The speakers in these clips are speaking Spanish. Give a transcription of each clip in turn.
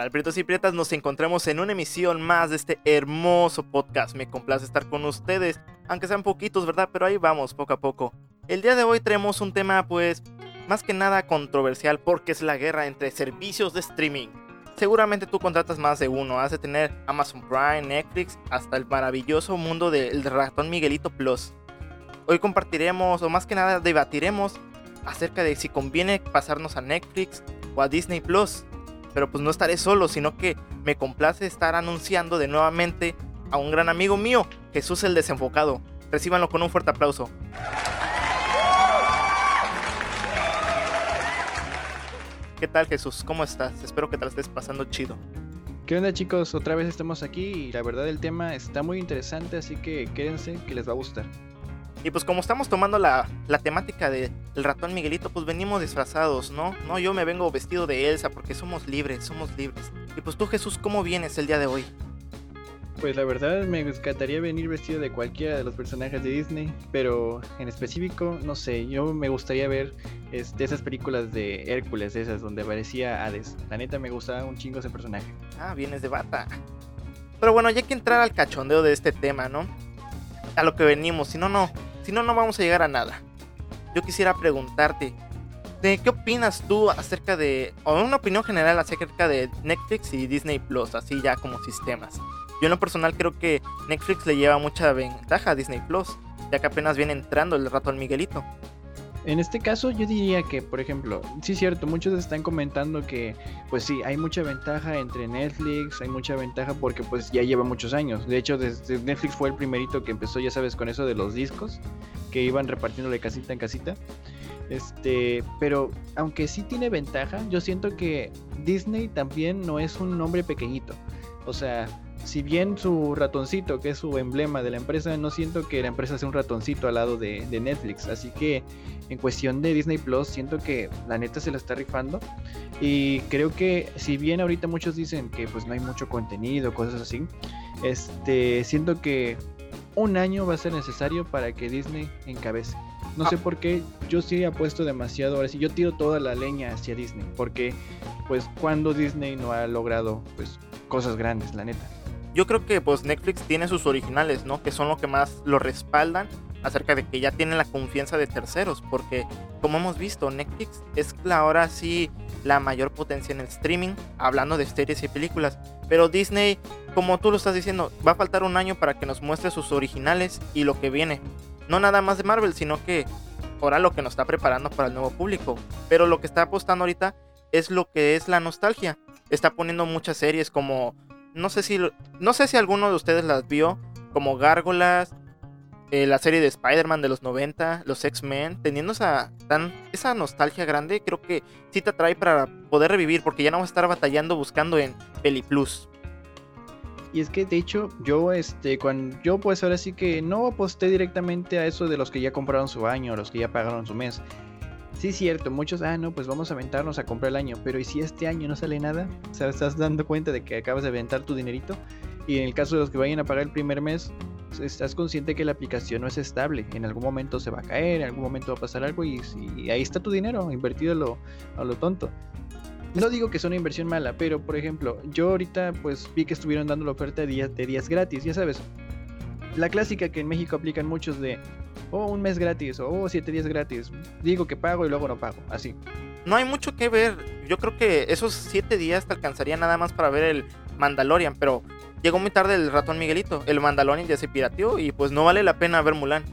¿Qué tal, Prietos y Prietas? Nos encontramos en una emisión más de este hermoso podcast. Me complace estar con ustedes, aunque sean poquitos, ¿verdad? Pero ahí vamos, poco a poco. El día de hoy traemos un tema, pues, más que nada controversial porque es la guerra entre servicios de streaming. Seguramente tú contratas más de uno, has de tener Amazon Prime, Netflix, hasta el maravilloso mundo del ratón Miguelito Plus. Hoy compartiremos, o más que nada debatiremos, acerca de si conviene pasarnos a Netflix o a Disney Plus pero pues no estaré solo, sino que me complace estar anunciando de nuevamente a un gran amigo mío, Jesús el Desenfocado. Recíbanlo con un fuerte aplauso. ¿Qué tal Jesús? ¿Cómo estás? Espero que te la estés pasando chido. ¿Qué onda chicos? Otra vez estamos aquí y la verdad el tema está muy interesante, así que quédense que les va a gustar. Y pues como estamos tomando la, temática del ratón Miguelito, pues venimos disfrazados, ¿no? No, yo me vengo vestido de Elsa porque somos libres, somos libres. Y pues tú Jesús, ¿cómo vienes el día de hoy? Pues la verdad me encantaría venir vestido de cualquiera de los personajes de Disney, pero en específico, no sé, yo me gustaría ver este, esas películas de Hércules, esas donde aparecía Hades. La neta me gustaba un chingo ese personaje. Ah, vienes de bata. Pero bueno, ya hay que entrar al cachondeo de este tema, ¿no? A lo que venimos, si no, no, si no, no vamos a llegar a nada. Yo quisiera preguntarte, ¿de qué opinas tú acerca de, o una opinión general acerca de Netflix y Disney Plus, así ya como sistemas? Yo en lo personal creo que Netflix le lleva mucha ventaja a Disney Plus, ya que apenas viene entrando el rato al Miguelito. En este caso yo diría que, por ejemplo, sí es cierto, muchos están comentando que, pues sí, hay mucha ventaja entre Netflix, hay mucha ventaja porque pues ya lleva muchos años. De hecho, desde Netflix fue el primerito que empezó, ya sabes, con eso de los discos, que iban repartiendo de casita en casita. Este, pero aunque sí tiene ventaja, yo siento que Disney también no es un nombre pequeñito. O sea, si bien su ratoncito, que es su emblema de la empresa, no siento que la empresa sea un ratoncito al lado de, Netflix. Así que en cuestión de Disney Plus, siento que la neta se la está rifando. Y creo que si bien ahorita muchos dicen que pues no hay mucho contenido, cosas así, este, siento que un año va a ser necesario para que Disney encabece. No sé por qué, yo sí apuesto demasiado, ahora sí, yo tiro toda la leña hacia Disney, porque pues cuando Disney no ha logrado pues cosas grandes, la neta yo creo que pues Netflix tiene sus originales, ¿no? Que son lo que más lo respaldan acerca de que ya tienen la confianza de terceros, porque como hemos visto, Netflix es ahora sí la mayor potencia en el streaming, hablando de series y películas, pero Disney, como tú lo estás diciendo, va a faltar un año para que nos muestre sus originales y lo que viene. No nada más de Marvel, sino que ahora lo que nos está preparando para el nuevo público. Pero lo que está apostando ahorita es lo que es la nostalgia. Está poniendo muchas series como no sé si no sé si alguno de ustedes las vio como Gárgolas, eh, la serie de Spider-Man de los 90, los X-Men, teniendo esa, tan, esa nostalgia grande, creo que sí te atrae para poder revivir, porque ya no vas a estar batallando buscando en Plus Y es que de hecho, yo este, cuando yo pues ahora sí que no aposté directamente a eso de los que ya compraron su año, los que ya pagaron su mes. Sí, cierto, muchos, ah, no, pues vamos a aventarnos a comprar el año, pero ¿y si este año no sale nada? O sea, estás dando cuenta de que acabas de aventar tu dinerito y en el caso de los que vayan a pagar el primer mes, estás consciente que la aplicación no es estable, en algún momento se va a caer, en algún momento va a pasar algo y, ahí está tu dinero invertido a lo, tonto. No digo que sea una inversión mala, pero por ejemplo, yo ahorita pues vi que estuvieron dando la oferta de de días gratis, ya sabes, la clásica que en México aplican muchos de o un mes gratis, o siete días gratis. Digo que pago y luego no pago, así. No hay mucho que ver. Yo creo que esos siete días te alcanzaría nada más para ver el Mandalorian, pero llegó muy tarde el ratón Miguelito. El Mandalorian ya se pirateó y pues no vale la pena ver Mulan.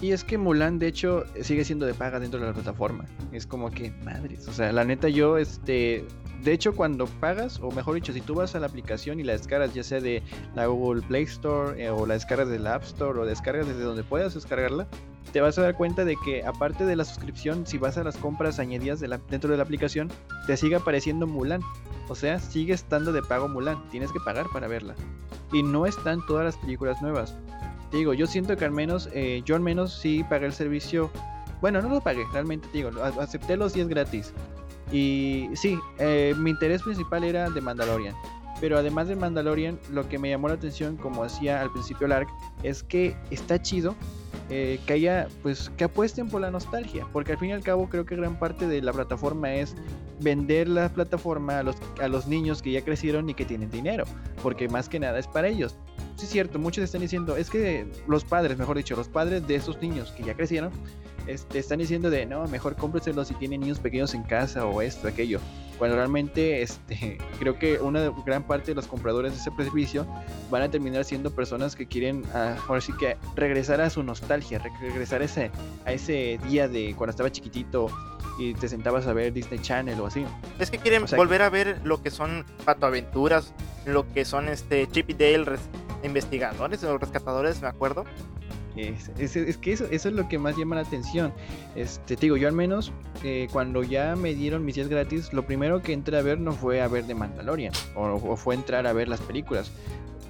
Y es que Mulan, de hecho, sigue siendo de paga dentro de la plataforma. Es como que, madres. O sea, la neta, yo, este, de hecho, cuando pagas, o mejor dicho, si tú vas a la aplicación y la descargas, ya sea de la Google Play Store eh, o la descargas de la App Store o descargas desde donde puedas descargarla, te vas a dar cuenta de que aparte de la suscripción, si vas a las compras añadidas dentro de la aplicación, te sigue apareciendo Mulan. O sea, sigue estando de pago Mulan. Tienes que pagar para verla. Y no están todas las películas nuevas. Te digo, yo siento que al menos, eh, yo al menos sí pagué el servicio. Bueno, no lo pagué, realmente te digo, acepté los 10 gratis. Y sí, eh, mi interés principal era de Mandalorian. Pero además de Mandalorian, lo que me llamó la atención, como hacía al principio Lark, es que está chido eh, que haya, pues, que apuesten por la nostalgia, porque al fin y al cabo creo que gran parte de la plataforma es vender la plataforma a los, a los niños que ya crecieron y que tienen dinero, porque más que nada es para ellos. Sí es cierto, muchos están diciendo, es que los padres, mejor dicho, los padres de esos niños que ya crecieron, este, están diciendo de, no, mejor cómpreselos si tienen niños pequeños en casa o esto, aquello. Cuando realmente este, creo que una gran parte de los compradores de ese servicio van a terminar siendo personas que quieren, ah, ahora sí que regresar a su nostalgia, regresar a ese, a ese día de cuando estaba chiquitito y te sentabas a ver Disney Channel o así. Es que quieren volver a ver lo que son patoaventuras, lo que son este Chip y Dale investigadores o rescatadores, me acuerdo. Es, es, que eso, es lo que más llama la atención. Este, te digo, yo al menos eh, cuando ya me dieron mis días gratis, lo primero que entré a ver no fue a ver de Mandalorian o, fue entrar a ver las películas.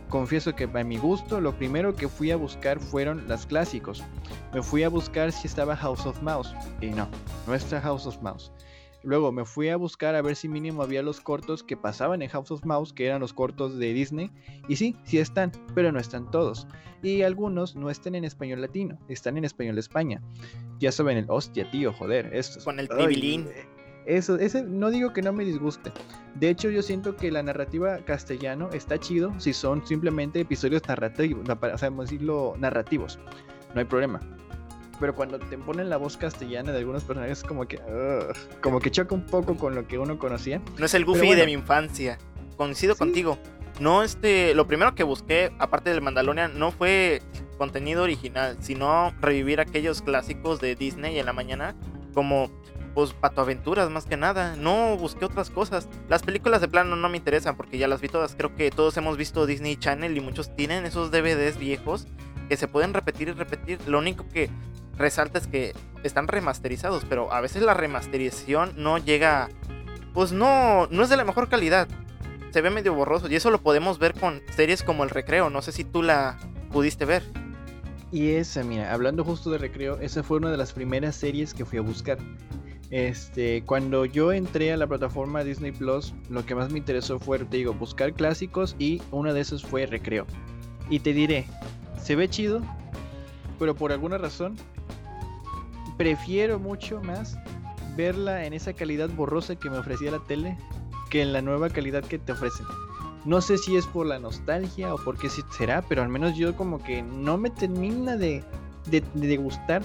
Confieso que a mi gusto, lo primero que fui a buscar fueron las clásicos. Me fui a buscar si estaba House of Mouse y no, no está House of Mouse. Luego me fui a buscar a ver si mínimo había los cortos que pasaban en House of Mouse, que eran los cortos de Disney. Y sí, sí están, pero no están todos. Y algunos no están en español latino, están en español de España. Ya saben el hostia, tío, joder, esto. Con el tribilín. Eso, ese no digo que no me disguste. De hecho, yo siento que la narrativa castellano está chido si son simplemente episodios narrativos, para decirlo, narrativos. No hay problema pero cuando te ponen la voz castellana de algunos personajes es como que como que choca un poco con lo que uno conocía. No es el Goofy de mi infancia. Coincido contigo. No, este, lo primero que busqué, aparte del Mandalorian, no fue contenido original, sino revivir aquellos clásicos de Disney en la mañana, como pues patoaventuras más que nada. No busqué otras cosas. Las películas de plano no me interesan porque ya las vi todas. Creo que todos hemos visto Disney Channel y muchos tienen esos DVDs viejos que se pueden repetir y repetir. Lo único que resalta es que están remasterizados, pero a veces la remasterización no llega, pues no, no es de la mejor calidad. Se ve medio borroso y eso lo podemos ver con series como El Recreo. No sé si tú la pudiste ver. Y esa, mira, hablando justo de Recreo, esa fue una de las primeras series que fui a buscar. Este, cuando yo entré a la plataforma Disney Plus, lo que más me interesó fue, te digo, buscar clásicos y una de esas fue Recreo. Y te diré, se ve chido, pero por alguna razón prefiero mucho más verla en esa calidad borrosa que me ofrecía la tele que en la nueva calidad que te ofrecen. No sé si es por la nostalgia o por qué será, pero al menos yo como que no me termina de, de, gustar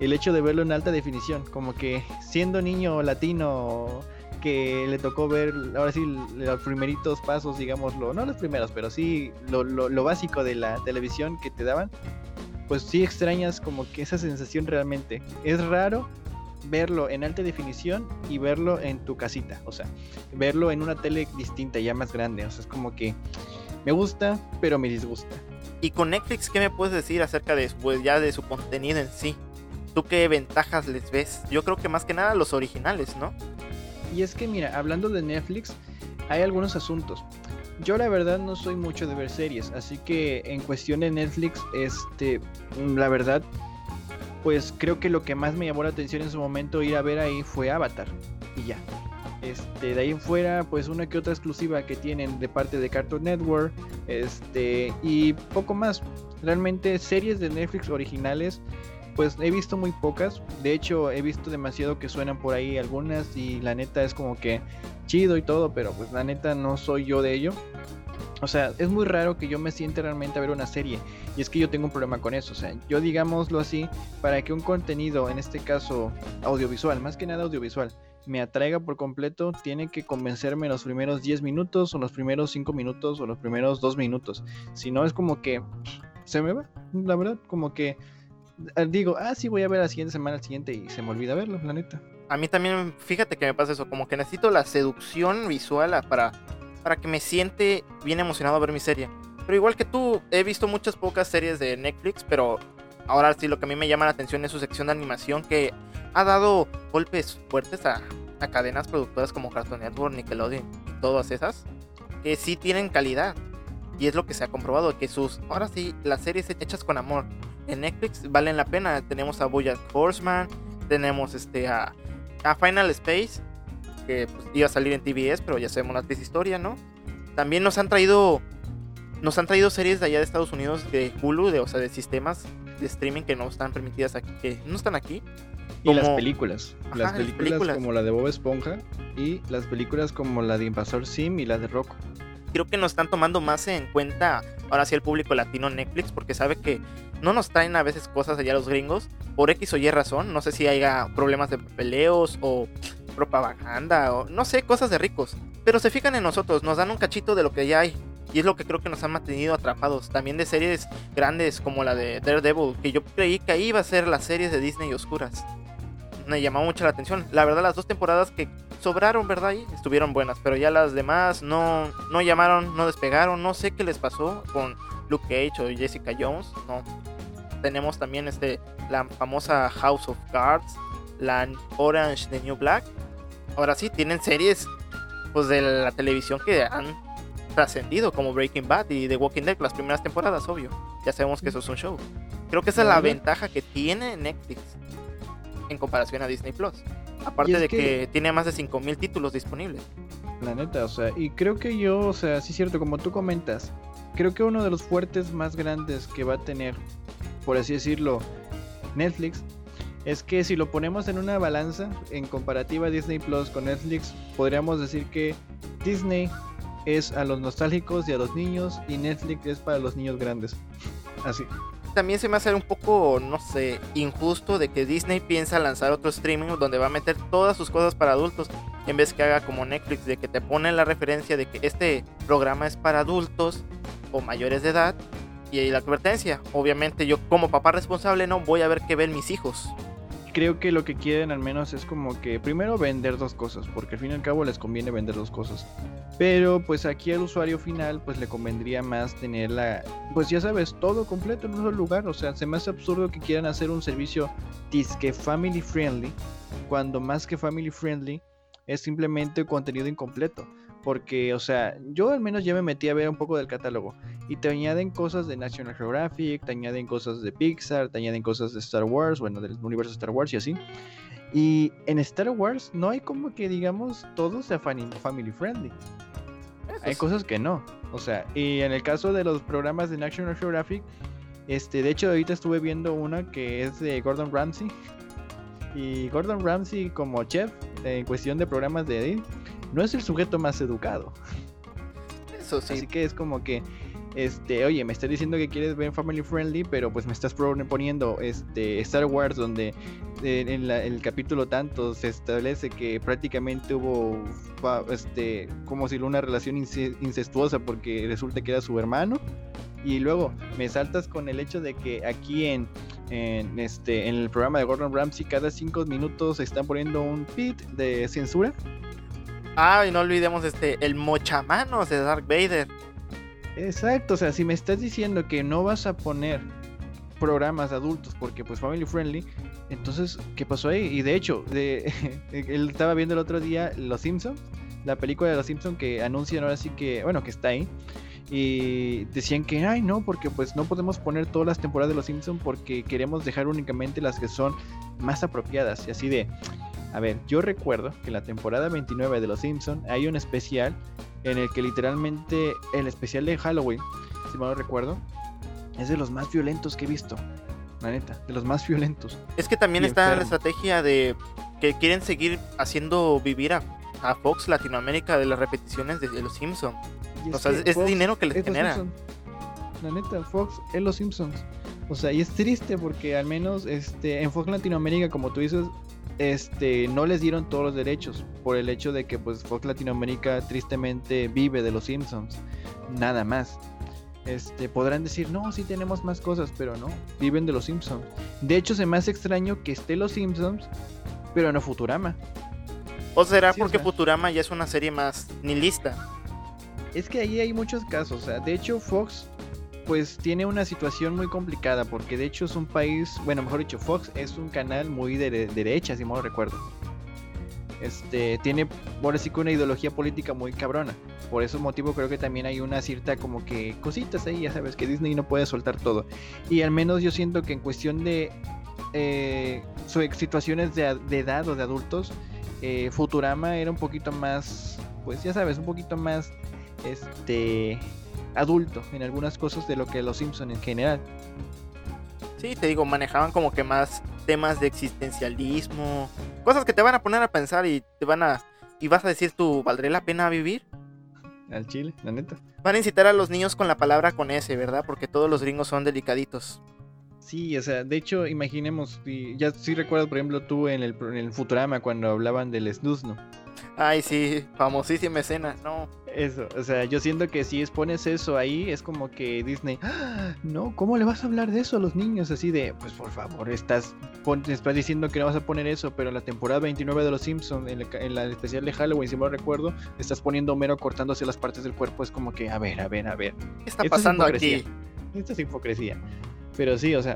el hecho de verlo en alta definición. Como que siendo niño latino que le tocó ver ahora sí los primeritos pasos, digámoslo, no los primeros, pero sí lo, lo básico de la televisión que te daban pues sí extrañas como que esa sensación realmente. Es raro verlo en alta definición y verlo en tu casita, o sea, verlo en una tele distinta, ya más grande, o sea, es como que me gusta, pero me disgusta. Y con Netflix, ¿qué me puedes decir acerca de pues ya de su contenido en sí? ¿Tú qué ventajas les ves? Yo creo que más que nada los originales, ¿no? Y es que mira, hablando de Netflix, hay algunos asuntos. Yo la verdad no soy mucho de ver series, así que en cuestión de Netflix, este, la verdad, pues creo que lo que más me llamó la atención en su momento ir a ver ahí fue Avatar y ya. Este, de ahí en fuera, pues una que otra exclusiva que tienen de parte de Cartoon Network, este, y poco más. Realmente series de Netflix originales, pues he visto muy pocas. De hecho, he visto demasiado que suenan por ahí algunas y la neta es como que chido y todo, pero pues la neta no soy yo de ello. O sea, es muy raro que yo me siente realmente a ver una serie. Y es que yo tengo un problema con eso. O sea, yo digámoslo así, para que un contenido, en este caso audiovisual, más que nada audiovisual, me atraiga por completo, tiene que convencerme en los primeros 10 minutos, o los primeros 5 minutos, o los primeros 2 minutos. Si no, es como que se me va. La verdad, como que digo, ah, sí, voy a ver la siguiente semana, el siguiente, y se me olvida verlo, la neta a mí también, fíjate que me pasa eso, como que necesito la seducción visual para, para que me siente bien emocionado a ver mi serie. Pero igual que tú, he visto muchas pocas series de Netflix, pero ahora sí lo que a mí me llama la atención es su sección de animación que ha dado golpes fuertes a, a cadenas productoras como Cartoon Network, Nickelodeon y todas esas, que sí tienen calidad. Y es lo que se ha comprobado, que sus, ahora sí, las series hechas con amor en Netflix valen la pena. Tenemos a Bojack Horseman, tenemos este a a Final Space, que pues, iba a salir en TBS, pero ya sabemos la triste historia, ¿no? también nos han traído nos han traído series de allá de Estados Unidos de Hulu, de, o sea, de sistemas de streaming que no están permitidas aquí, que no están aquí. Y las películas. Ajá, las películas, películas. como la de Bob Esponja y las películas como la de Invasor Sim y la de Rocco. Creo que nos están tomando más en cuenta ahora sí el público latino Netflix porque sabe que no nos traen a veces cosas allá los gringos por X o Y razón. No sé si haya problemas de peleos o propaganda o no sé, cosas de ricos. Pero se fijan en nosotros, nos dan un cachito de lo que ya hay. Y es lo que creo que nos han mantenido atrapados. También de series grandes como la de Daredevil, que yo creí que ahí iba a ser las series de Disney oscuras. Me llamó mucho la atención. La verdad, las dos temporadas que sobraron, ¿verdad? Estuvieron buenas, pero ya las demás no, no llamaron, no despegaron. No sé qué les pasó con Luke Cage o Jessica Jones. No. Tenemos también este, la famosa House of Cards, la Orange de New Black. Ahora sí, tienen series pues de la televisión que han trascendido como Breaking Bad y The Walking Dead las primeras temporadas, obvio. Ya sabemos que eso es un show. Creo que esa es la ventaja que tiene Netflix en comparación a Disney Plus. Aparte Y es de que... que- tiene más de 5000 títulos disponibles. La neta, o sea, y creo que yo, o sea, sí es cierto, como tú comentas, creo que uno de los fuertes más grandes que va a tener, por así decirlo, Netflix, es que si lo ponemos en una balanza, en comparativa Disney Plus con Netflix, podríamos decir que Disney es a los nostálgicos y a los niños, y Netflix es para los niños grandes. Así. También se me hace un poco, no sé, injusto de que Disney piensa lanzar otro streaming donde va a meter todas sus cosas para adultos en vez que haga como Netflix de que te pone la referencia de que este programa es para adultos o mayores de edad y ahí la advertencia. Obviamente yo como papá responsable no voy a ver qué ven mis hijos. Creo que lo que quieren al menos es como que primero vender dos cosas, porque al fin y al cabo les conviene vender dos cosas. Pero pues aquí al usuario final pues le convendría más tener la, pues ya sabes, todo completo en un solo lugar. O sea, se me hace absurdo que quieran hacer un servicio disque family friendly, cuando más que family friendly es simplemente contenido incompleto. Porque, o sea, yo al menos ya me metí a ver un poco del catálogo. Y te añaden cosas de National Geographic, te añaden cosas de Pixar, te añaden cosas de Star Wars, bueno, del universo Star Wars y así. Y en Star Wars no hay como que digamos todo sea family friendly. Eso Hay sí. cosas que no. O sea, y en el caso de los programas de National Geographic, este, de hecho ahorita estuve viendo una que es de Gordon Ramsay. Y Gordon Ramsay como chef, en cuestión de programas de edit, no es el sujeto más educado. Eso sí. Así que es como que, este, oye, me estás diciendo que quieres ver family friendly, pero pues me estás proponiendo este Star Wars donde eh, en la- el capítulo tanto se establece que prácticamente hubo este como si una relación ince- incestuosa porque resulta que era su hermano. Y luego me saltas con el hecho de que aquí en, en este en el programa de Gordon Ramsay cada cinco minutos se están poniendo un pit de censura. Ah, y no olvidemos este el mochamanos de Dark Vader. Exacto, o sea, si me estás diciendo que no vas a poner programas adultos porque pues family friendly, entonces, ¿qué pasó ahí? Y de hecho, de, él estaba viendo el otro día Los Simpsons, la película de Los Simpsons que anuncian ahora sí que, bueno, que está ahí. Y decían que, ay, no, porque pues no podemos poner todas las temporadas de Los Simpsons porque queremos dejar únicamente las que son más apropiadas. Y así de, a ver, yo recuerdo que en la temporada 29 de Los Simpsons hay un especial en el que literalmente el especial de Halloween, si mal no recuerdo, es de los más violentos que he visto. La neta, de los más violentos. Es que también está la estrategia de que quieren seguir haciendo vivir a, a Fox Latinoamérica de las repeticiones de, de los Simpsons. O sea, es Fox dinero que les genera. La neta, Fox es los Simpsons. O sea, y es triste porque al menos este en Fox Latinoamérica, como tú dices, este no les dieron todos los derechos por el hecho de que pues Fox Latinoamérica tristemente vive de los Simpsons. Nada más. Este, podrán decir, no, sí tenemos más cosas, pero no, viven de los Simpsons. De hecho, se me hace extraño que esté los Simpsons, pero no Futurama. O será Sí, o porque sea. Futurama ya es una serie más nihilista. Es que ahí hay muchos casos, o sea, de hecho Fox pues tiene una situación muy complicada porque de hecho es un país, bueno, mejor dicho, Fox es un canal muy de de derecha, si mal recuerdo. Este, tiene, por sí que una ideología política muy cabrona. Por ese motivo creo que también hay una cierta como que cositas ahí, ya sabes, que Disney no puede soltar todo. Y al menos yo siento que en cuestión de eh, situaciones de, de edad o de adultos, eh, Futurama era un poquito más, pues ya sabes, un poquito más este adulto en algunas cosas de lo que los Simpson en general. Sí, te digo, manejaban como que más temas de existencialismo, cosas que te van a poner a pensar y te van a y vas a decir tú, ¿valdría la pena vivir? Al chile, la neta. Van a incitar a los niños con la palabra con S, ¿verdad? Porque todos los gringos son delicaditos. Sí, o sea, de hecho, imaginemos, ya sí recuerdas, por ejemplo, tú en el, en el Futurama cuando hablaban del snus, ¿no? Ay, sí, famosísima escena, no. Eso, o sea, yo siento que si expones eso ahí, es como que Disney, ¡Ah! no, ¿cómo le vas a hablar de eso a los niños? Así de, pues por favor, estás, estás diciendo que no vas a poner eso, pero en la temporada 29 de Los Simpsons, en, la, especial de Halloween, si me recuerdo, estás poniendo Homero cortándose las partes del cuerpo, es como que, a ver, a ver, a ver. ¿Qué está pasando aquí? Esto es hipocresía. Pero sí, o sea,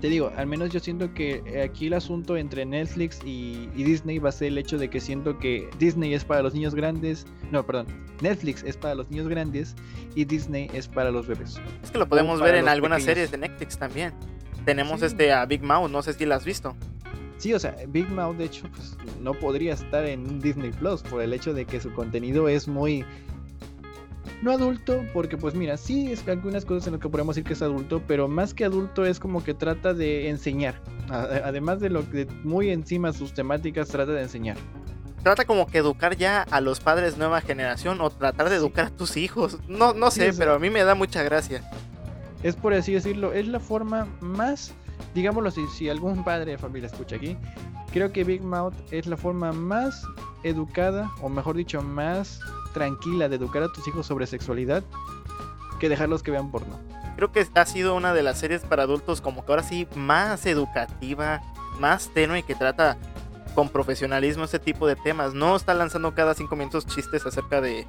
te digo, al menos yo siento que eh, aquí el asunto entre Netflix y, Disney va a ser el hecho de que siento que Disney es para los niños grandes, no, perdón, Netflix es para los niños grandes y Disney es para los bebés. Es que lo podemos ver en algunas series de Netflix también. Tenemos este a Big Mouth, no sé si la has visto. Sí, o sea, Big Mouth de hecho pues, no podría estar en Disney Plus por el hecho de que su contenido es muy no adulto, porque pues mira, sí es algunas cosas en las que podemos decir que es adulto, pero más que adulto es como que trata de enseñar. Además de lo que muy encima sus temáticas trata de enseñar. Trata como que educar ya a los padres nueva generación o tratar de educar a tus hijos. No, no sé, pero a mí me da mucha gracia. Es por así decirlo, es la forma más, digámoslo así, si algún padre de familia escucha aquí, creo que Big Mouth es la forma más educada, o mejor dicho, más tranquila de educar a tus hijos sobre sexualidad que dejarlos que vean porno. Creo que ha sido una de las series para adultos como que ahora sí más educativa, más tenue que trata con profesionalismo este tipo de temas. No está lanzando cada cinco minutos chistes acerca de,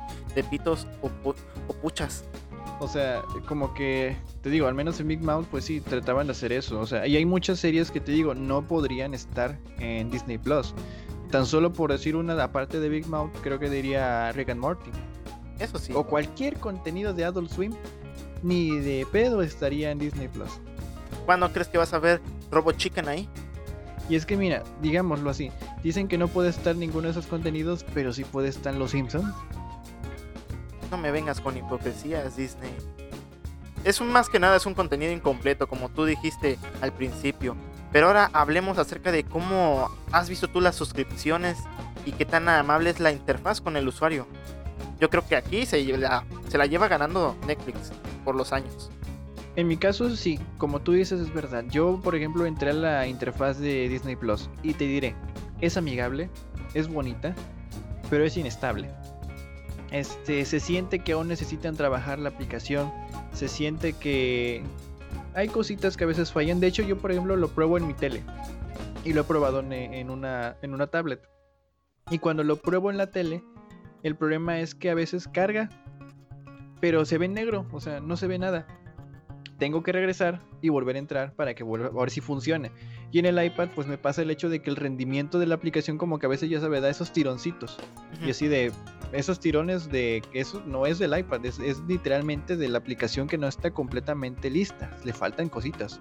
pitos o, puchas. O sea, como que, te digo, al menos en Big Mouth, pues sí, trataban de hacer eso. O sea, y hay muchas series que te digo, no podrían estar en Disney Plus. Tan solo por decir una aparte de Big Mouth, creo que diría Rick and Morty. Eso sí. O cualquier contenido de Adult Swim, ni de pedo estaría en Disney Plus. ¿Cuándo crees que vas a ver Robot Chicken ahí? Y es que mira, digámoslo así, dicen que no puede estar ninguno de esos contenidos, pero sí puede estar Los Simpsons. No me vengas con hipocresías, Disney. Es un más que nada es un contenido incompleto, como tú dijiste al principio. Pero ahora hablemos acerca de cómo has visto tú las suscripciones y qué tan amable es la interfaz con el usuario. Yo creo que aquí se la, se la lleva ganando Netflix por los años. En mi caso, sí, como tú dices, es verdad. Yo, por ejemplo, entré a la interfaz de Disney Plus y te diré, es amigable, es bonita, pero es inestable. Este, se siente que aún necesitan trabajar la aplicación, se siente que hay cositas que a veces fallan. De hecho, yo, por ejemplo, lo pruebo en mi tele. Y lo he probado en, una, en una tablet. Y cuando lo pruebo en la tele, el problema es que a veces carga. Pero se ve negro, o sea, no se ve nada. Tengo que regresar y volver a entrar para que vuelva a ver si funcione. Y en el iPad, pues me pasa el hecho de que el rendimiento de la aplicación, como que a veces ya sabe, da esos tironcitos. Y así de, esos tirones de eso no es del iPad, es, literalmente de la aplicación que no está completamente lista, le faltan cositas.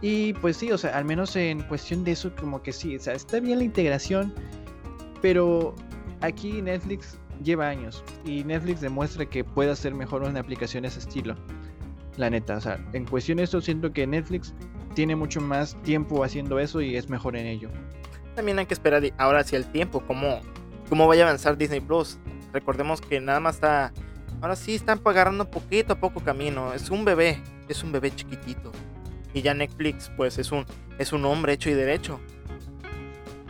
Y pues sí, o sea, al menos en cuestión de eso, como que sí, o sea, está bien la integración, pero aquí Netflix lleva años y Netflix demuestra que puede hacer mejor una aplicación de ese estilo. La neta, o sea, en cuestión de eso siento que Netflix tiene mucho más tiempo haciendo eso y es mejor en ello. También hay que esperar ahora hacia el tiempo, como cómo vaya a avanzar Disney Plus. Recordemos que nada más está. Ahora sí están agarrando poquito a poco camino. Es un bebé, es un bebé chiquitito. Y ya Netflix, pues es un, es un hombre hecho y derecho.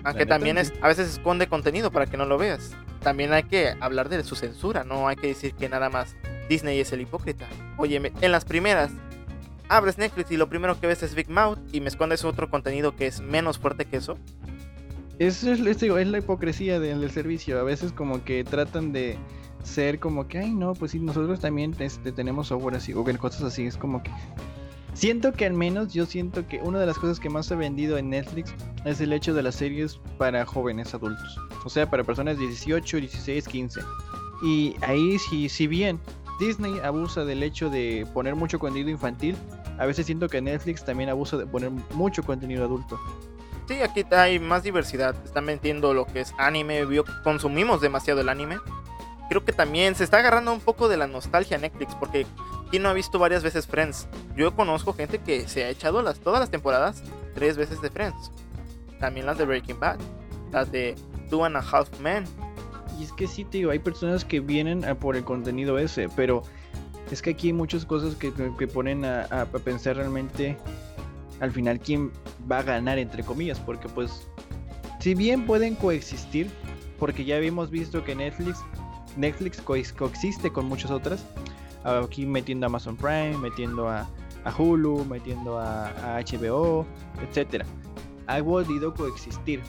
Aunque también es, a veces esconde contenido para que no lo veas. También hay que hablar de su censura, no hay que decir que nada más Disney es el hipócrita. Oye, en las primeras, abres Netflix y lo primero que ves es Big Mouth y me escondes otro contenido que es menos fuerte que eso. Es, es, la hipocresía del, servicio. A veces como que tratan de ser como que, ay no, pues sí, nosotros también este, tenemos software así, o cosas así. Es como que... Siento que al menos yo siento que una de las cosas que más ha vendido en Netflix es el hecho de las series para jóvenes adultos. O sea, para personas de 18, 16, 15. Y ahí si, si bien Disney abusa del hecho de poner mucho contenido infantil, a veces siento que Netflix también abusa de poner mucho contenido adulto. Sí, aquí hay más diversidad. Están metiendo lo que es anime. consumimos demasiado el anime. creo que también se está agarrando un poco de la nostalgia Netflix, porque ¿quién no ha visto varias veces Friends? Yo conozco gente que se ha echado las, todas las temporadas tres veces de Friends. También las de Breaking Bad, las de Two and a Half Men. Y es que sí, tío, hay personas que vienen a por el contenido ese, pero es que aquí hay muchas cosas que, que ponen a, a pensar realmente al final quién va a ganar, entre comillas, porque pues si bien pueden coexistir, porque ya habíamos visto que Netflix Netflix coexiste con muchas otras. Aquí metiendo a Amazon Prime, metiendo a, Hulu, metiendo a, HBO, etcétera. Ha podido coexistir.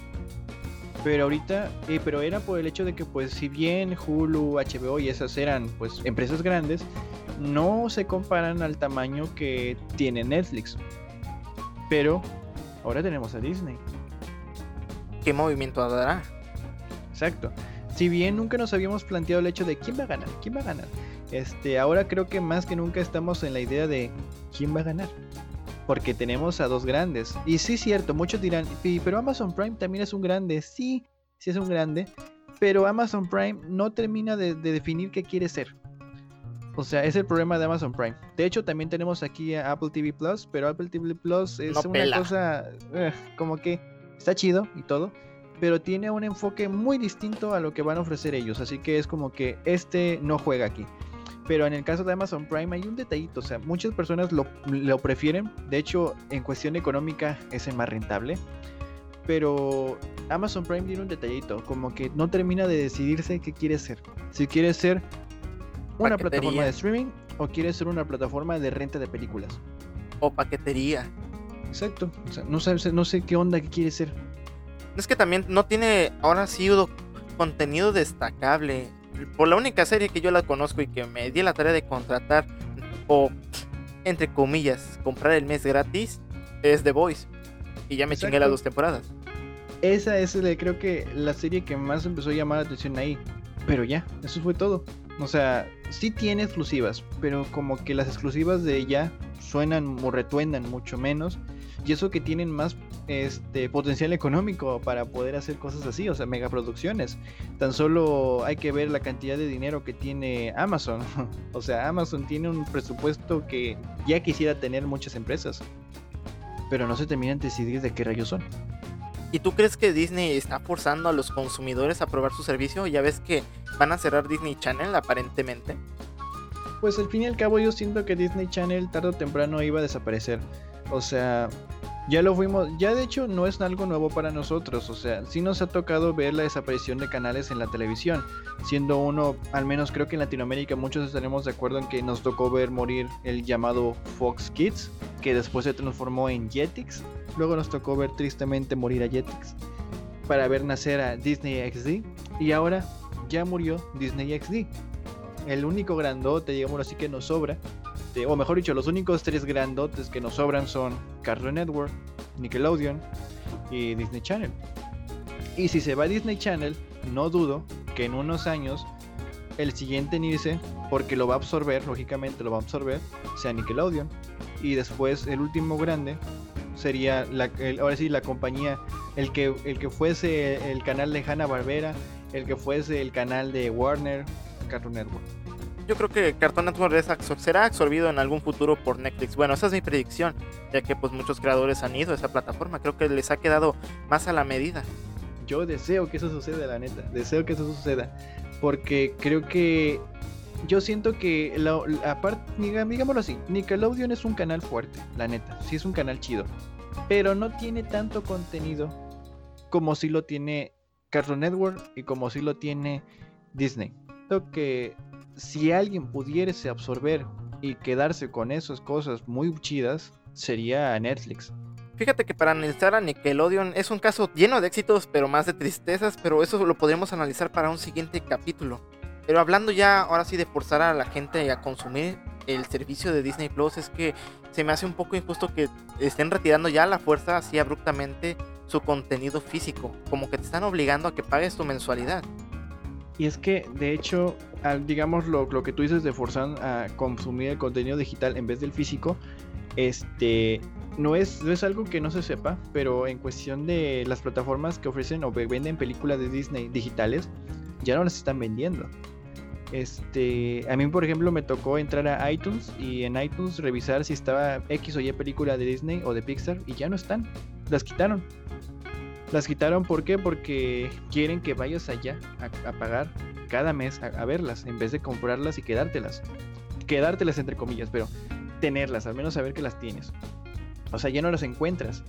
Pero ahorita, eh, pero era por el hecho de que pues si bien Hulu, HBO y esas eran pues empresas grandes, no se comparan al tamaño que tiene Netflix. Pero ahora tenemos a Disney. ¿Qué movimiento dará? Exacto si bien nunca nos habíamos planteado el hecho de quién va a ganar, quién va a ganar, este, ahora creo que más que nunca estamos en la idea de quién va a ganar. Porque tenemos a dos grandes. Y sí, cierto, muchos dirán, pero Amazon Prime también es un grande. Sí, sí es un grande. Pero Amazon Prime no termina de, definir qué quiere ser. O sea, es el problema de Amazon Prime. De hecho, también tenemos aquí a Apple TV Plus, pero Apple TV Plus es una cosa eh, como que está chido y todo, pero tiene un enfoque muy distinto a lo que van a ofrecer ellos, así que es como que este no juega aquí. Pero en el caso de Amazon Prime hay un detallito, o sea, muchas personas lo, prefieren, de hecho en cuestión económica es el más rentable, pero Amazon Prime tiene un detallito, como que no termina de decidirse qué quiere ser. Si quiere ser una plataforma de streaming o quiere ser una plataforma de renta de películas. O paquetería. Exacto, o sea, no, sé, no sé qué onda que quiere ser. Es que también no tiene ahora sí contenido destacable. Por la única serie que yo la conozco y que me di la tarea de contratar o entre comillas comprar el mes gratis es The Voice. Y ya me chingué las dos temporadas. Esa es creo que la serie que más empezó a llamar la atención ahí. Pero ya, eso fue todo. O sea, sí tiene exclusivas, pero como que las exclusivas de ella suenan o retuendan mucho menos. Y eso que tienen más este potencial económico para poder hacer cosas así, o sea, megaproducciones. Tan solo hay que ver la cantidad de dinero que tiene Amazon. o sea, Amazon tiene un presupuesto que ya quisiera tener muchas empresas. Pero no se terminan de decidir de qué rayos son. ¿Y tú crees que Disney está forzando a los consumidores a probar su servicio? Ya ves que van a cerrar Disney Channel aparentemente. Pues al fin y al cabo yo siento que Disney Channel tarde o temprano iba a desaparecer. O sea, ya lo fuimos, ya de hecho no es algo nuevo para nosotros, o sea, sí nos ha tocado ver la desaparición de canales en la televisión, siendo uno, al menos creo que en Latinoamérica muchos estaremos de acuerdo en que nos tocó ver morir el llamado Fox Kids, que después se transformó en Jetix, luego nos tocó ver tristemente morir a Jetix, para ver nacer a Disney XD, y ahora ya murió Disney XD. El único grandote, digamos así, que nos sobra este, o mejor dicho, los únicos tres grandotes que nos sobran son Cartoon Network, Nickelodeon y Disney Channel. Y si se va a Disney Channel, no dudo que en unos años el siguiente en irse, porque lo va a absorber, lógicamente lo va a absorber, sea Nickelodeon. Y después el último grande sería, la, ahora sí, la compañía, el que, el que fuese el canal de Hanna Barbera, el que fuese el canal de Warner, Cartoon Network yo creo que Cartoon Network será absorbido en algún futuro por Netflix. Bueno, esa es mi predicción, ya que pues muchos creadores han ido a esa plataforma. Creo que les ha quedado más a la medida. Yo deseo que eso suceda, la neta. Deseo que eso suceda. Porque creo que yo siento que, la, aparte, digámoslo así, Nickelodeon es un canal fuerte, la neta. Sí es un canal chido. Pero no tiene tanto contenido como si lo tiene Cartoon Network y como si lo tiene Disney. Creo que si alguien pudiese absorber y quedarse con esas cosas muy chidas, sería Netflix. Fíjate que para analizar a Nickelodeon es un caso lleno de éxitos, pero más de tristezas, pero eso lo podríamos analizar para un siguiente capítulo. Pero hablando ya ahora sí de forzar a la gente a consumir el servicio de Disney Plus, es que se me hace un poco injusto que estén retirando ya la fuerza así abruptamente su contenido físico, como que te están obligando a que pagues tu mensualidad. Y es que, de hecho, digamos lo, lo, que tú dices de forzar a consumir el contenido digital en vez del físico, este no es, no es algo que no se sepa, pero en cuestión de las plataformas que ofrecen o venden películas de Disney digitales, ya no las están vendiendo. Este, a mí por ejemplo me tocó entrar a iTunes y en iTunes revisar si estaba X o Y película de Disney o de Pixar y ya no están. Las quitaron. Las quitaron ¿por qué? Porque quieren que vayas allá a, pagar cada mes a, verlas en vez de comprarlas y quedártelas. Quedártelas entre comillas, pero tenerlas, al menos saber que las tienes. O sea, ya no las encuentras.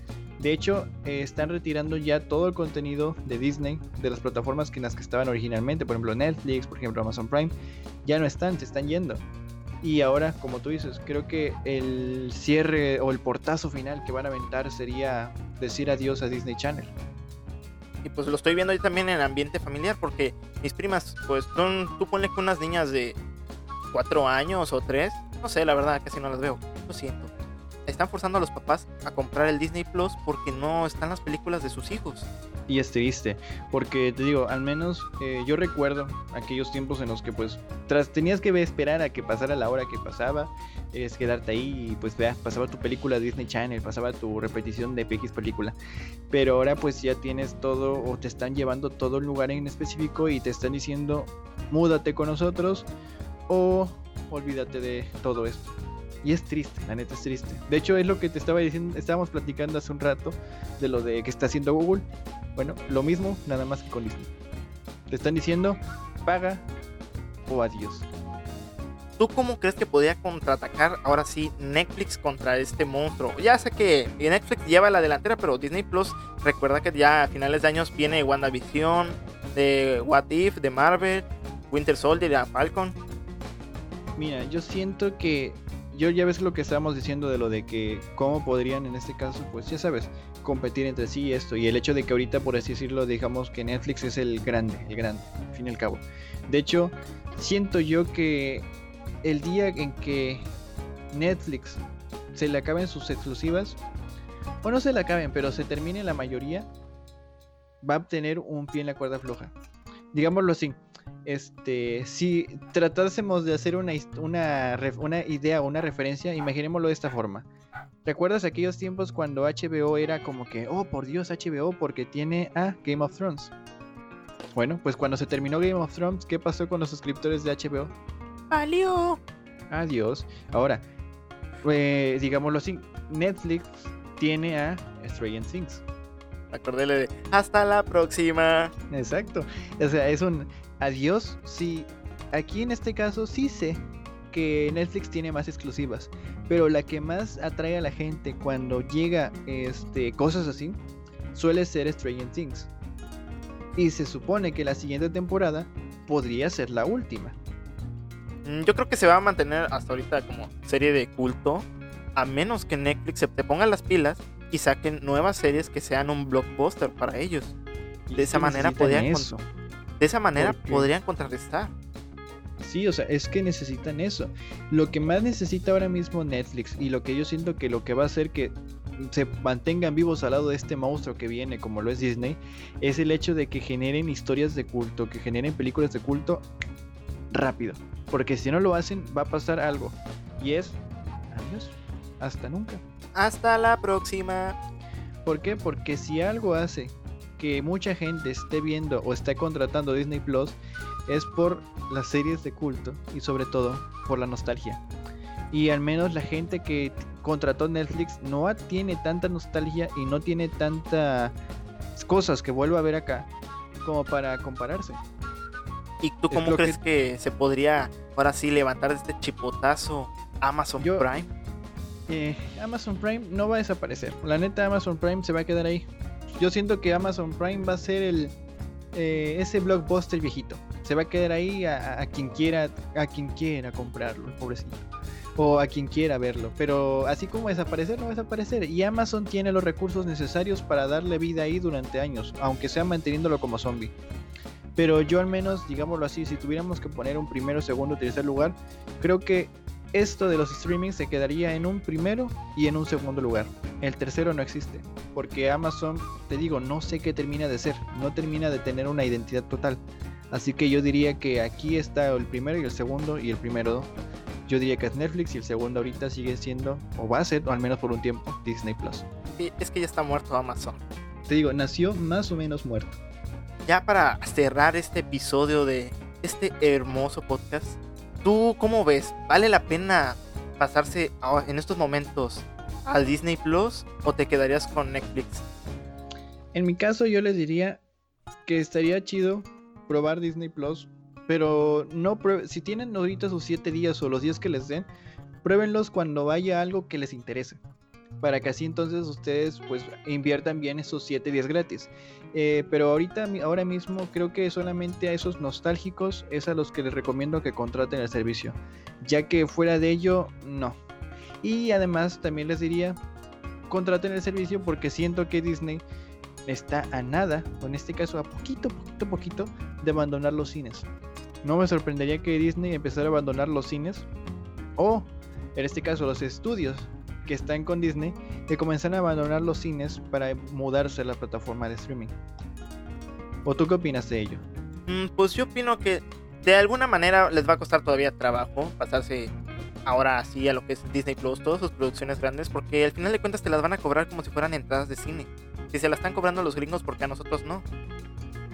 De hecho, eh, están retirando ya todo el contenido de Disney de las plataformas que en las que estaban originalmente, por ejemplo Netflix, por ejemplo Amazon Prime, ya no están, se están yendo. Y ahora, como tú dices, creo que el cierre o el portazo final que van a aventar sería decir adiós a Disney Channel. Y pues lo estoy viendo ahí también en ambiente familiar, porque mis primas, pues son, tú ponle que unas niñas de 4 años o 3, no sé, la verdad, casi no las veo, lo siento están forzando a los papás a comprar el Disney Plus porque no están las películas de sus hijos. Y es triste, porque te digo, al menos eh, yo recuerdo aquellos tiempos en los que pues tras tenías que esperar a que pasara la hora que pasaba, es quedarte ahí y pues vea, pasaba tu película Disney Channel, pasaba tu repetición de PX película. Pero ahora pues ya tienes todo o te están llevando todo el lugar en específico y te están diciendo, múdate con nosotros o olvídate de todo esto. Y es triste, la neta es triste. De hecho, es lo que te estaba diciendo, estábamos platicando hace un rato de lo de que está haciendo Google. Bueno, lo mismo, nada más que con Disney. Te están diciendo, paga o adiós. ¿Tú cómo crees que podría contraatacar ahora sí Netflix contra este monstruo? Ya sé que Netflix lleva la delantera, pero Disney Plus recuerda que ya a finales de años viene WandaVision, de What If, de Marvel, Winter Soldier, y Falcon. Mira, yo siento que yo ya ves lo que estábamos diciendo de lo de que cómo podrían en este caso, pues ya sabes, competir entre sí esto y el hecho de que ahorita por así decirlo digamos que Netflix es el grande, el grande, al fin y al cabo. De hecho, siento yo que el día en que Netflix se le acaben sus exclusivas, o no se le acaben, pero se termine la mayoría, va a tener un pie en la cuerda floja. Digámoslo así, este, si tratásemos de hacer una, una, una idea o una referencia, imaginémoslo de esta forma. ¿Recuerdas aquellos tiempos cuando HBO era como que, oh por Dios, HBO porque tiene a Game of Thrones? Bueno, pues cuando se terminó Game of Thrones, ¿qué pasó con los suscriptores de HBO? ¡Valió! Adiós. Ahora, eh, digámoslo así, Netflix tiene a Stranger Things. Acordéle de hasta la próxima. Exacto. O sea, es un adiós. Sí, aquí en este caso sí sé que Netflix tiene más exclusivas, pero la que más atrae a la gente cuando llega este cosas así suele ser Stranger Things. Y se supone que la siguiente temporada podría ser la última. Mm, yo creo que se va a mantener hasta ahorita como serie de culto, a menos que Netflix se te ponga las pilas y saquen nuevas series que sean un blockbuster para ellos. De esa manera podrían eso. De esa manera podrían contrarrestar. Sí, o sea, es que necesitan eso. Lo que más necesita ahora mismo Netflix y lo que yo siento que lo que va a hacer que se mantengan vivos al lado de este monstruo que viene, como lo es Disney, es el hecho de que generen historias de culto, que generen películas de culto rápido. Porque si no lo hacen, va a pasar algo. Y es, adiós, hasta nunca. Hasta la próxima. ¿Por qué? Porque si algo hace que mucha gente esté viendo o esté contratando Disney Plus es por las series de culto y sobre todo por la nostalgia. Y al menos la gente que contrató Netflix no tiene tanta nostalgia y no tiene tantas cosas que vuelva a ver acá como para compararse. ¿Y tú cómo crees que... se podría ahora sí levantar de este chipotazo Amazon Prime? Eh, Amazon Prime no va a desaparecer. La neta Amazon Prime se va a quedar ahí yo siento que Amazon Prime va a ser el eh, ese blockbuster viejito. Se va a quedar ahí a, quien quiera, a quien quiera comprarlo, pobrecito. O a quien quiera verlo. Pero así como desaparecer, no va a desaparecer. Y Amazon tiene los recursos necesarios para darle vida ahí durante años, aunque sea manteniéndolo como zombie. Pero yo al menos, digámoslo así, si tuviéramos que poner un primero, segundo, tercer lugar, creo que esto de los streamings se quedaría en un primero y en un segundo lugar. El tercero no existe, porque Amazon, te digo, no sé qué termina de ser, no termina de tener una identidad total. Así que yo diría que aquí está el primero y el segundo y el primero yo diría que es Netflix y el segundo ahorita sigue siendo, o va a ser, o al menos por un tiempo, Disney Plus. Sí, es que ya está muerto Amazon. Te digo, nació más o menos muerto. Ya para cerrar este episodio de este hermoso podcast. ¿Tú cómo ves? ¿Vale la pena pasarse en estos momentos al Disney Plus o te quedarías con Netflix? En mi caso yo les diría que estaría chido probar Disney Plus, pero no si tienen ahorita sus 7 días o los días que les den, pruébenlos cuando vaya algo que les interese para que así entonces ustedes pues inviertan bien esos 7 días gratis. Eh, pero ahorita, ahora mismo creo que solamente a esos nostálgicos es a los que les recomiendo que contraten el servicio, ya que fuera de ello, no. Y además también les diría, contraten el servicio porque siento que Disney está a nada, o en este caso a poquito, poquito, poquito, de abandonar los cines. No me sorprendería que Disney empezara a abandonar los cines, o en este caso los estudios que están con Disney que comenzar a abandonar los cines para mudarse a la plataforma de streaming. ¿O tú qué opinas de ello? Mm, pues yo opino que de alguna manera les va a costar todavía trabajo pasarse ahora así a lo que es Disney Plus, todas sus producciones grandes, porque al final de cuentas te las van a cobrar como si fueran entradas de cine. Si se las están cobrando los gringos, porque a nosotros no?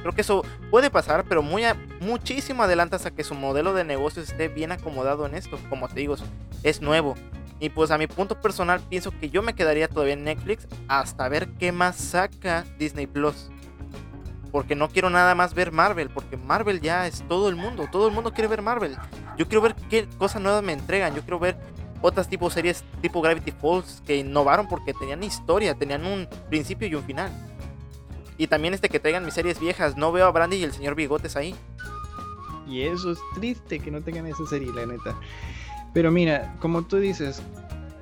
Creo que eso puede pasar, pero muy muchísimo adelantas a que su modelo de negocios esté bien acomodado en esto. Como te digo, es nuevo. Y pues a mi punto personal pienso que yo me quedaría todavía en Netflix hasta ver qué más saca Disney Plus. Porque no quiero nada más ver Marvel, porque Marvel ya es todo el mundo, todo el mundo quiere ver Marvel. Yo quiero ver qué cosas nuevas me entregan, yo quiero ver otras tipo series tipo Gravity Falls que innovaron porque tenían historia, tenían un principio y un final. Y también este que traigan mis series viejas, no veo a Brandy y el señor Bigotes ahí. Y eso es triste que no tengan esa serie, la neta. Pero mira, como tú dices,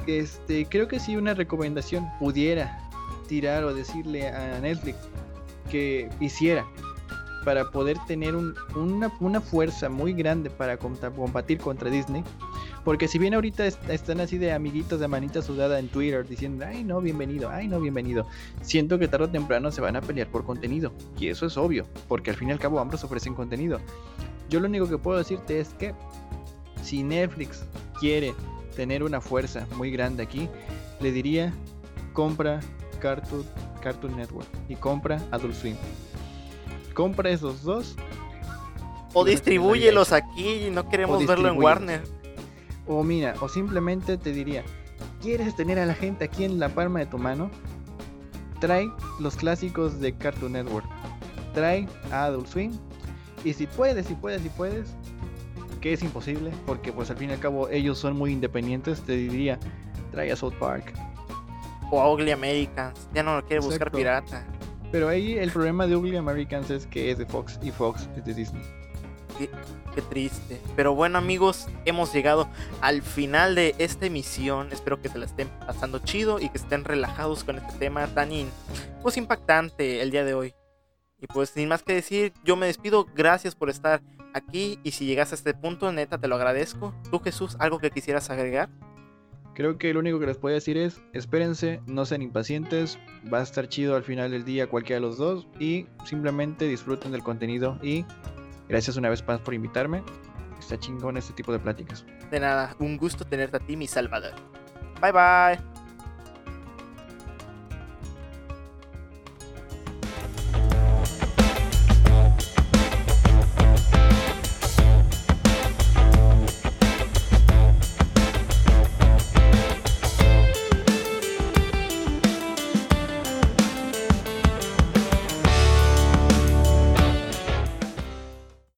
este, creo que si una recomendación pudiera tirar o decirle a Netflix que hiciera para poder tener una, fuerza muy grande para combatir contra Disney. Porque si bien ahorita están así de amiguitos de manita sudada en Twitter diciendo, ay no, bienvenido, ay no, bienvenido, siento que tarde o temprano se van a pelear por contenido. Y eso es obvio, porque al fin y al cabo ambos ofrecen contenido. Yo lo único que puedo decirte es que si Netflix quiere tener una fuerza muy grande aquí, le diría compra Cartoon, Cartoon Network y compra Adult Swim. Compra esos dos. O distribúyelos aquí, no queremos verlo en Warner. O mira, o simplemente te diría, ¿quieres tener a la gente aquí en la palma de tu mano? Trae los clásicos de Cartoon Network. Trae a Adult Swim. Y si puedes, si puedes, si puedes, que es imposible, porque pues al fin y al cabo ellos son muy independientes, te diría, trae a South Park. O a Ugly Americans, ya no lo quiere buscar pirata. Pero ahí el problema de Ugly Americans es que es de Fox y Fox es de Disney. Qué, qué, triste. Pero bueno amigos, hemos llegado al final de esta emisión. Espero que se la estén pasando chido y que estén relajados con este tema tan pues, impactante el día de hoy. Y pues sin más que decir, yo me despido. Gracias por estar aquí. Y si llegas a este punto, neta, te lo agradezco. Tú, Jesús, ¿algo que quisieras agregar? Creo que lo único que les puedo decir es, espérense, no sean impacientes, va a estar chido al final del día cualquiera de los dos y simplemente disfruten del contenido y gracias una vez más por invitarme. Está chingón este tipo de pláticas. De nada, un gusto tenerte a ti, mi Salvador. Bye bye.